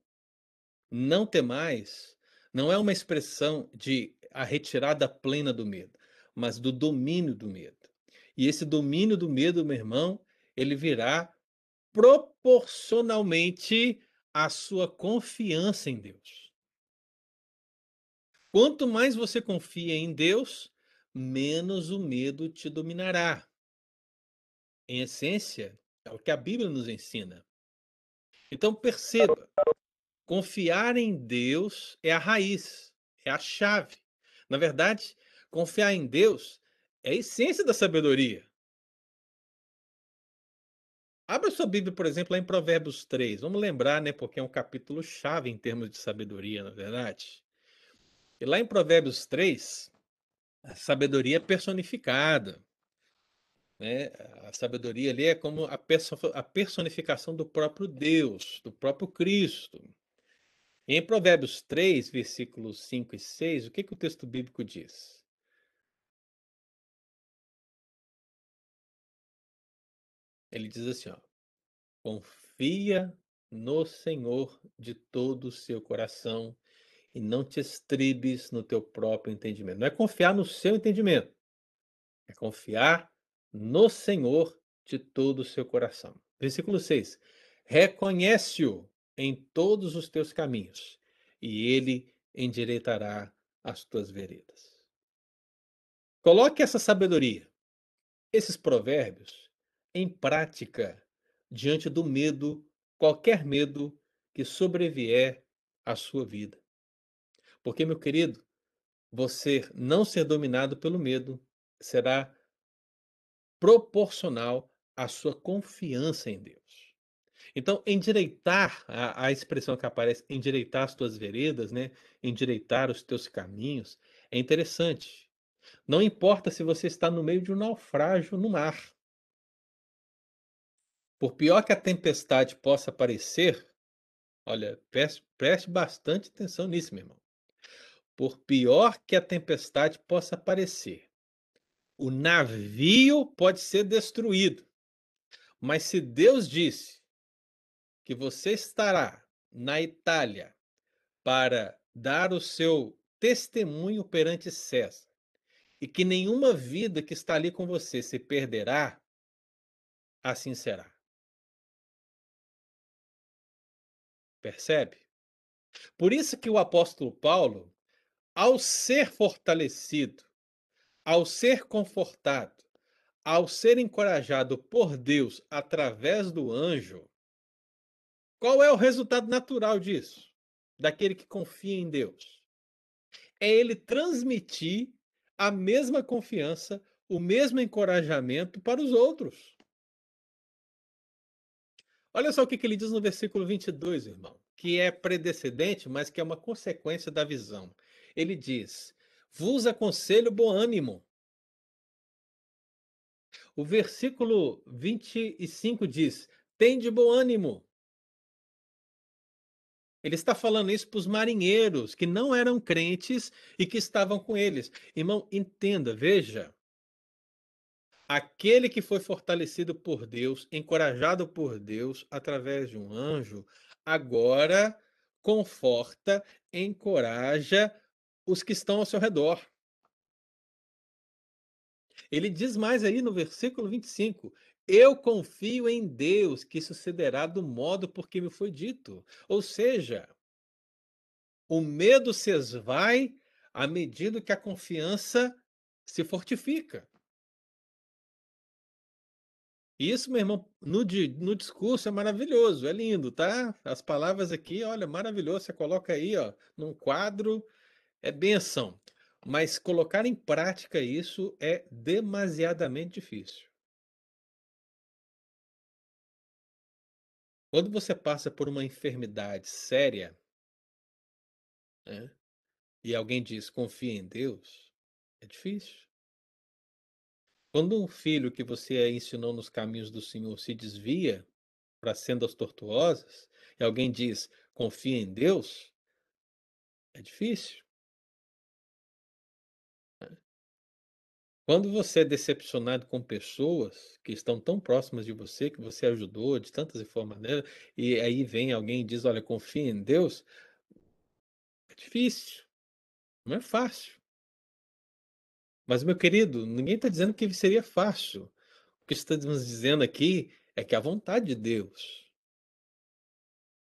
Não ter mais não é uma expressão de a retirada plena do medo, mas do domínio do medo. E esse domínio do medo, meu irmão, ele virá proporcionalmente à sua confiança em Deus. Quanto mais você confia em Deus, menos o medo te dominará. Em essência, é o que a Bíblia nos ensina. Então perceba, confiar em Deus é a raiz, é a chave. Na verdade, confiar em Deus é a essência da sabedoria. Abra sua Bíblia, por exemplo, lá em Provérbios 3. Vamos lembrar, né? Porque é um capítulo chave em termos de sabedoria, na é verdade. E lá em Provérbios 3, a sabedoria é personificada. Né? A sabedoria ali é como a, perso a personificação do próprio Deus, do próprio Cristo. Em Provérbios 3, versículos 5 e 6, o que, que o texto bíblico diz? Ele diz assim, ó, confia no Senhor de todo o seu coração e não te estribes no teu próprio entendimento. Não é confiar no seu entendimento, é confiar no Senhor de todo o seu coração. Versículo 6. Reconhece-o em todos os teus caminhos, e ele endireitará as tuas veredas. Coloque essa sabedoria, esses provérbios, em prática diante do medo, qualquer medo que sobrevier à sua vida. Porque, meu querido, você não ser dominado pelo medo será proporcional à sua confiança em Deus. Então, endireitar a, a expressão que aparece, endireitar as tuas veredas, né? Endireitar os teus caminhos, é interessante. Não importa se você está no meio de um naufrágio no mar. Por pior que a tempestade possa parecer, olha, preste, preste bastante atenção nisso, meu irmão. Por pior que a tempestade possa parecer, o navio pode ser destruído. Mas se Deus disse que você estará na Itália para dar o seu testemunho perante César e que nenhuma vida que está ali com você se perderá, assim será. Percebe? Por isso que o apóstolo Paulo, ao ser fortalecido, ao ser confortado, ao ser encorajado por Deus através do anjo, qual é o resultado natural disso? Daquele que confia em Deus? É ele transmitir a mesma confiança, o mesmo encorajamento para os outros. Olha só o que ele diz no versículo 22, irmão, que é predecedente, mas que é uma consequência da visão. Ele diz: Vos aconselho bom ânimo. O versículo 25 diz: Tende bom ânimo. Ele está falando isso para os marinheiros que não eram crentes e que estavam com eles. Irmão, entenda, veja. Aquele que foi fortalecido por Deus, encorajado por Deus através de um anjo, agora conforta, encoraja os que estão ao seu redor. Ele diz mais aí no versículo 25: eu confio em Deus que sucederá do modo por que me foi dito. Ou seja, o medo se esvai à medida que a confiança se fortifica. Isso, meu irmão, no, no discurso é maravilhoso, é lindo, tá? As palavras aqui, olha, maravilhoso. Você coloca aí, ó, num quadro, é benção. Mas colocar em prática isso é demasiadamente difícil. Quando você passa por uma enfermidade séria, né, e alguém diz confia em Deus, é difícil. Quando um filho que você ensinou nos caminhos do Senhor se desvia para sendas tortuosas, e alguém diz confia em Deus, é difícil. Quando você é decepcionado com pessoas que estão tão próximas de você, que você ajudou de tantas e formas maneiras, e aí vem alguém e diz: Olha, confia em Deus, é difícil, não é fácil. Mas, meu querido, ninguém está dizendo que seria fácil. O que estamos dizendo aqui é que é a vontade de Deus.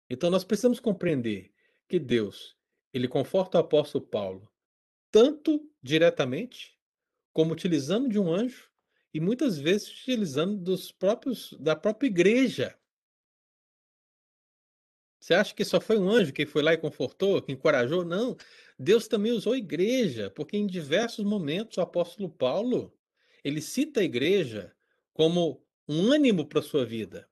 Então, nós precisamos compreender que Deus, ele conforta o apóstolo Paulo tanto diretamente como utilizando de um anjo e muitas vezes utilizando dos próprios da própria igreja. Você acha que só foi um anjo que foi lá e confortou, que encorajou? Não. Deus também usou a igreja, porque em diversos momentos o apóstolo Paulo, ele cita a igreja como um ânimo para sua vida.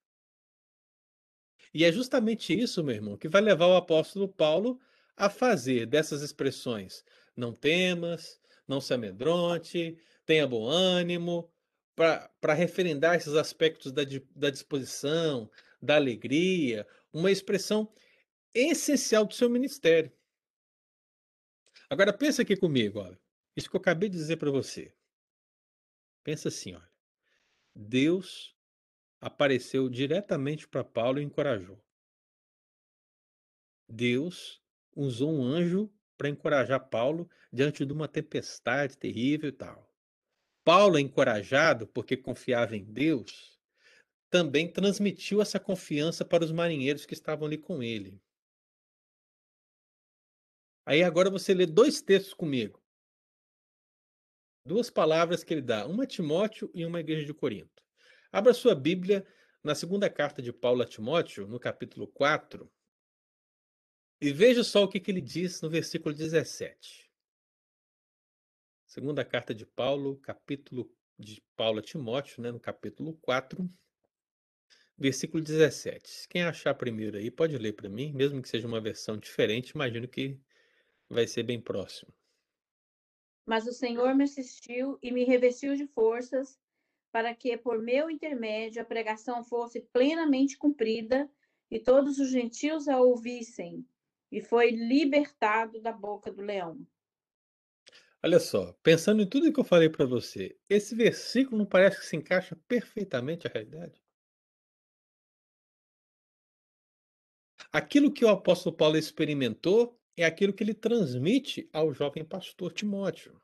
E é justamente isso, meu irmão, que vai levar o apóstolo Paulo a fazer dessas expressões não temas, não se amedronte, tenha bom ânimo, para referendar esses aspectos da, da disposição, da alegria, uma expressão essencial do seu ministério. Agora pensa aqui comigo, olha, isso que eu acabei de dizer para você. Pensa assim, olha. Deus apareceu diretamente para Paulo e encorajou. Deus usou um anjo para encorajar Paulo diante de uma tempestade terrível e tal. Paulo é encorajado porque confiava em Deus, também transmitiu essa confiança para os marinheiros que estavam ali com ele. Aí agora você lê dois textos comigo. Duas palavras que ele dá, uma a Timóteo e uma à igreja de Corinto. Abra sua Bíblia na segunda carta de Paulo a Timóteo, no capítulo 4, e veja só o que, que ele diz no versículo 17. Segunda carta de Paulo, capítulo de Paulo a Timóteo, né, no capítulo 4, versículo 17. Quem achar primeiro aí pode ler para mim, mesmo que seja uma versão diferente, imagino que vai ser bem próximo. Mas o Senhor me assistiu e me revestiu de forças para que, por meu intermédio, a pregação fosse plenamente cumprida e todos os gentios a ouvissem, e foi libertado da boca do leão. Olha só, pensando em tudo que eu falei para você, esse versículo não parece que se encaixa perfeitamente à realidade? Aquilo que o apóstolo Paulo experimentou é aquilo que ele transmite ao jovem pastor Timóteo.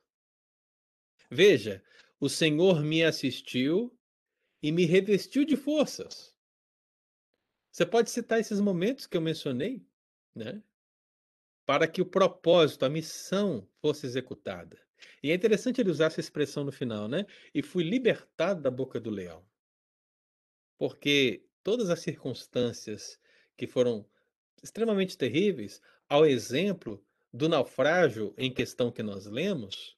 Veja, o Senhor me assistiu e me revestiu de forças. Você pode citar esses momentos que eu mencionei, né? Para que o propósito, a missão fosse executada. E é interessante ele usar essa expressão no final, né? E fui libertado da boca do leão. Porque todas as circunstâncias que foram extremamente terríveis, ao exemplo do naufrágio em questão que nós lemos,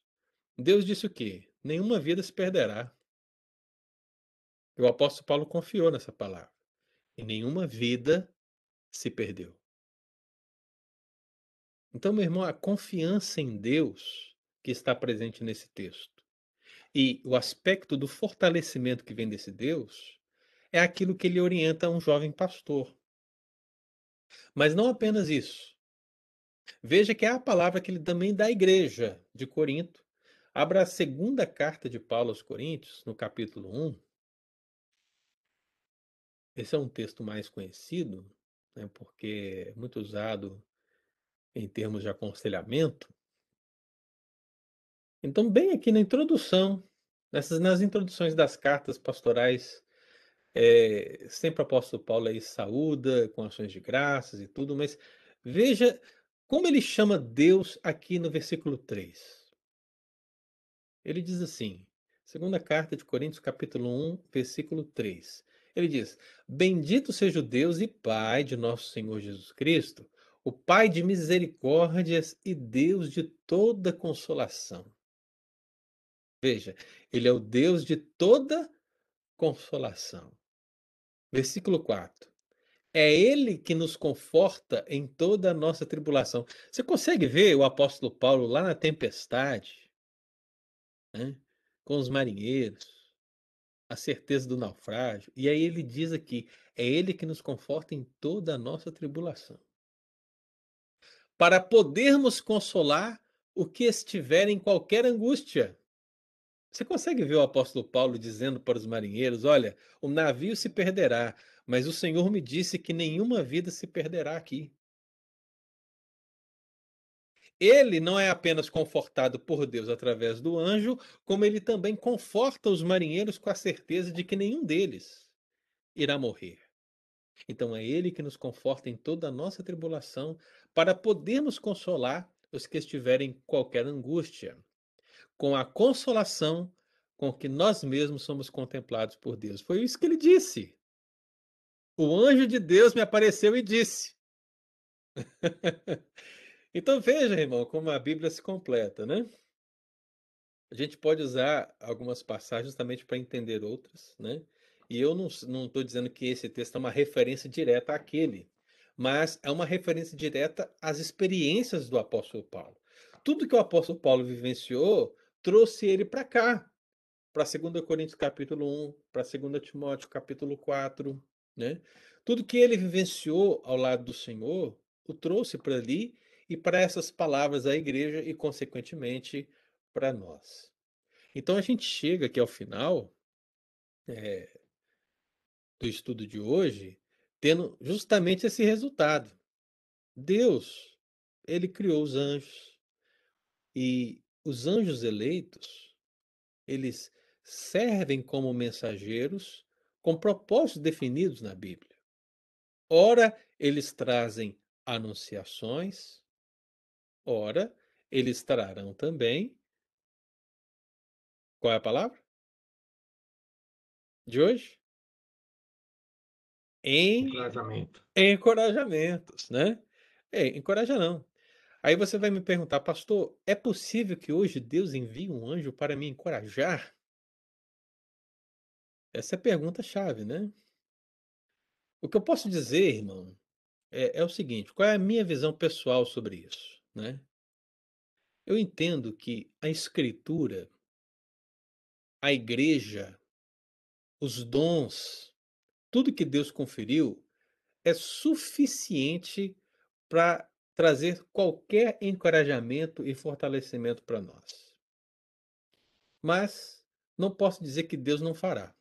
Deus disse o quê? Nenhuma vida se perderá. E o apóstolo Paulo confiou nessa palavra. E nenhuma vida se perdeu. Então, meu irmão, a confiança em Deus que está presente nesse texto e o aspecto do fortalecimento que vem desse Deus é aquilo que ele orienta a um jovem pastor. Mas não apenas isso. Veja que é a palavra que ele também dá à igreja de Corinto. Abra a segunda carta de Paulo aos Coríntios, no capítulo 1. Esse é um texto mais conhecido, né, porque é muito usado em termos de aconselhamento. Então, bem aqui na introdução, nessas, nas introduções das cartas pastorais é, sempre o apóstolo Paulo aí saúda com ações de graças e tudo, mas veja como ele chama Deus aqui no versículo 3. Ele diz assim, segunda carta de Coríntios, capítulo 1, versículo 3. Ele diz: Bendito seja o Deus e Pai de nosso Senhor Jesus Cristo, o Pai de misericórdias e Deus de toda consolação. Veja, ele é o Deus de toda consolação. Versículo 4. É Ele que nos conforta em toda a nossa tribulação. Você consegue ver o apóstolo Paulo lá na tempestade, né? com os marinheiros, a certeza do naufrágio. E aí ele diz aqui: é Ele que nos conforta em toda a nossa tribulação. Para podermos consolar o que estiver em qualquer angústia. Você consegue ver o apóstolo Paulo dizendo para os marinheiros: Olha, o navio se perderá, mas o Senhor me disse que nenhuma vida se perderá aqui. Ele não é apenas confortado por Deus através do anjo, como ele também conforta os marinheiros com a certeza de que nenhum deles irá morrer. Então é ele que nos conforta em toda a nossa tribulação, para podermos consolar os que estiverem em qualquer angústia com a consolação com que nós mesmos somos contemplados por Deus. Foi isso que ele disse. O anjo de Deus me apareceu e disse. então veja, irmão, como a Bíblia se completa, né? A gente pode usar algumas passagens justamente para entender outras, né? E eu não estou dizendo que esse texto é uma referência direta àquele, mas é uma referência direta às experiências do apóstolo Paulo. Tudo que o apóstolo Paulo vivenciou trouxe ele para cá, para 2 Coríntios capítulo 1, para 2 Timóteo capítulo 4, né? Tudo que ele vivenciou ao lado do Senhor, o trouxe para ali e para essas palavras à igreja e, consequentemente, para nós. Então a gente chega aqui ao final é, do estudo de hoje, tendo justamente esse resultado. Deus, ele criou os anjos e os anjos eleitos, eles servem como mensageiros com propósitos definidos na Bíblia. Ora, eles trazem anunciações, ora, eles trarão também. Qual é a palavra? De hoje? Em... Encorajamento. Encorajamentos, né? É, encoraja não. Aí você vai me perguntar, pastor, é possível que hoje Deus envie um anjo para me encorajar? Essa é a pergunta-chave, né? O que eu posso dizer, irmão, é, é, o seguinte: qual é a minha visão pessoal sobre isso? Né? Eu entendo que a Escritura, a igreja, os dons, tudo que Deus conferiu é suficiente para trazer qualquer encorajamento e fortalecimento para nós. Mas não posso dizer que Deus não fará.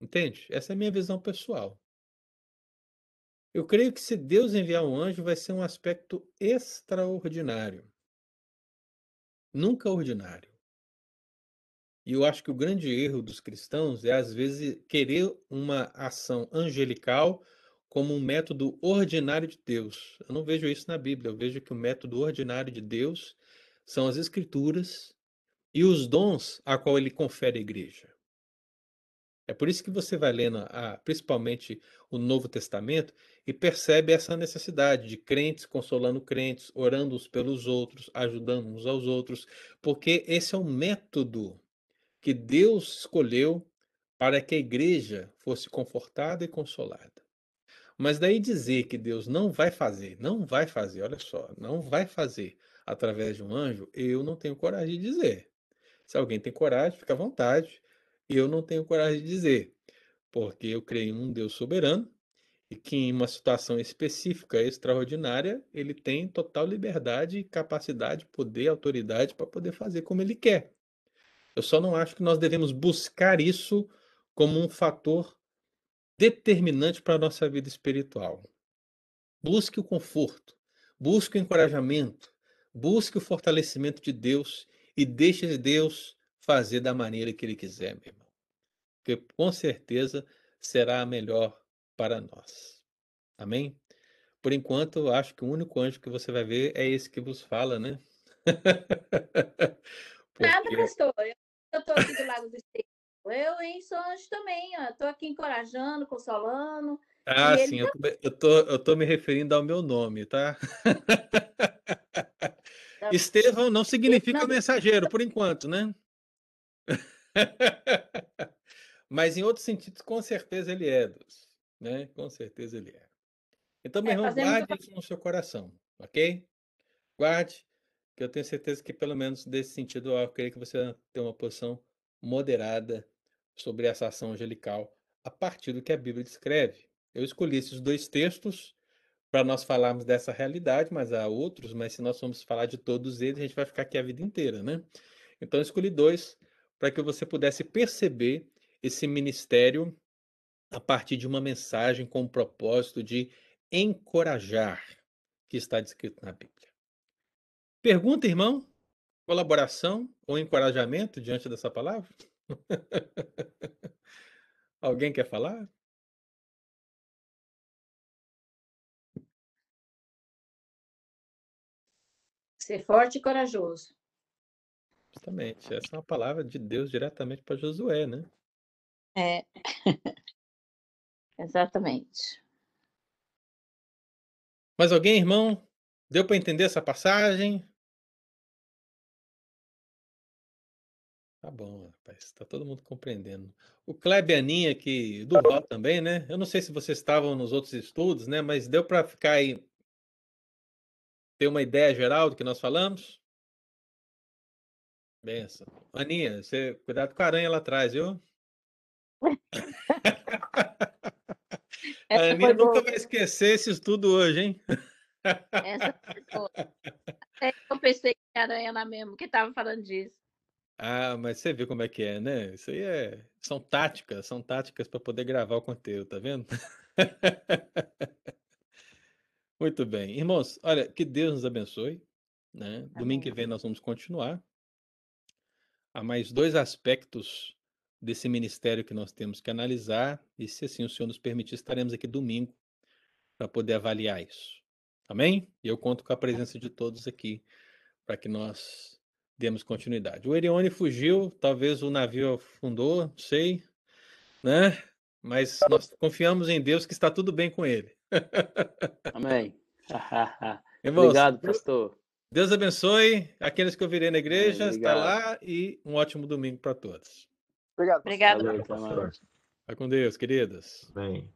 Entende? Essa é a minha visão pessoal. Eu creio que se Deus enviar um anjo, vai ser um aspecto extraordinário. Nunca ordinário. E eu acho que o grande erro dos cristãos é, às vezes, querer uma ação angelical como um método ordinário de Deus. Eu não vejo isso na Bíblia. Eu vejo que o método ordinário de Deus são as Escrituras e os dons a qual ele confere à igreja. É por isso que você vai lendo, a, principalmente o Novo Testamento, e percebe essa necessidade de crentes consolando crentes, orando uns pelos outros, ajudando uns aos outros, porque esse é o método que Deus escolheu para que a igreja fosse confortada e consolada. Mas daí dizer que Deus não vai fazer, não vai fazer, olha só, não vai fazer através de um anjo, eu não tenho coragem de dizer. Se alguém tem coragem, fica à vontade eu não tenho coragem de dizer, porque eu creio em um Deus soberano e que em uma situação específica, extraordinária, ele tem total liberdade, capacidade, poder, autoridade para poder fazer como ele quer. Eu só não acho que nós devemos buscar isso como um fator determinante para a nossa vida espiritual. Busque o conforto, busque o encorajamento, busque o fortalecimento de Deus e deixe Deus fazer da maneira que ele quiser, meu irmão. Porque com certeza será a melhor para nós. Amém? Por enquanto, acho que o único anjo que você vai ver é esse que vos fala, né? Porque... Nada, pastor. Eu estou aqui do lado do Espírito. Eu, hein, sou anjo também, ó. Estou aqui encorajando, consolando. Ah, sim, eu, tô, eu, tô, eu tô me referindo ao meu nome, tá? tá Estevão não significa não... mensageiro, por enquanto, né? Mas em outros sentidos, com certeza ele é, Deus, né? Com certeza ele é. Então, meu é, irmão, guarde isso no seu coração, ok? Guarde, que eu tenho certeza que, pelo menos nesse sentido, eu creio que você tem uma posição moderada sobre essa ação angelical a partir do que a Bíblia descreve. Eu escolhi esses dois textos para nós falarmos dessa realidade, mas há outros, mas se nós formos falar de todos eles, a gente vai ficar aqui a vida inteira, né? Então, eu escolhi dois para que você pudesse perceber esse ministério a partir de uma mensagem com o propósito de encorajar, que está descrito na Bíblia. Pergunta, irmão? Colaboração ou encorajamento diante dessa palavra? Alguém quer falar? Ser forte e corajoso. Justamente. Essa é uma palavra de Deus diretamente para Josué, né? É. Exatamente. Mais alguém, irmão? Deu para entender essa passagem? Tá bom, rapaz. Tá todo mundo compreendendo. O Kleber Aninha aqui, do Val também, né? Eu não sei se vocês estavam nos outros estudos, né? Mas deu para ficar aí. Ter uma ideia geral do que nós falamos? Benção. Aninha, você cuidado com a aranha lá atrás, viu? a Aninha nunca boa. vai esquecer esse estudo hoje, hein? Essa foi Eu pensei que Aranha mesmo que estava falando disso. Ah, mas você viu como é que é, né? Isso aí é... são táticas, são táticas para poder gravar o conteúdo, tá vendo? Muito bem. Irmãos, olha, que Deus nos abençoe. Né? Domingo que vem nós vamos continuar há mais dois aspectos desse ministério que nós temos que analisar, e se assim o Senhor nos permitir, estaremos aqui domingo para poder avaliar isso. Amém? E eu conto com a presença de todos aqui para que nós demos continuidade. O Erione fugiu, talvez o navio afundou, não sei, né? Mas nós confiamos em Deus que está tudo bem com ele. Amém. Obrigado, pastor. Deus abençoe aqueles que eu virei na igreja, está lá e um ótimo domingo para todos. Obrigado. Obrigado. Valeu, pastor. Vai com Deus, queridas. Bem.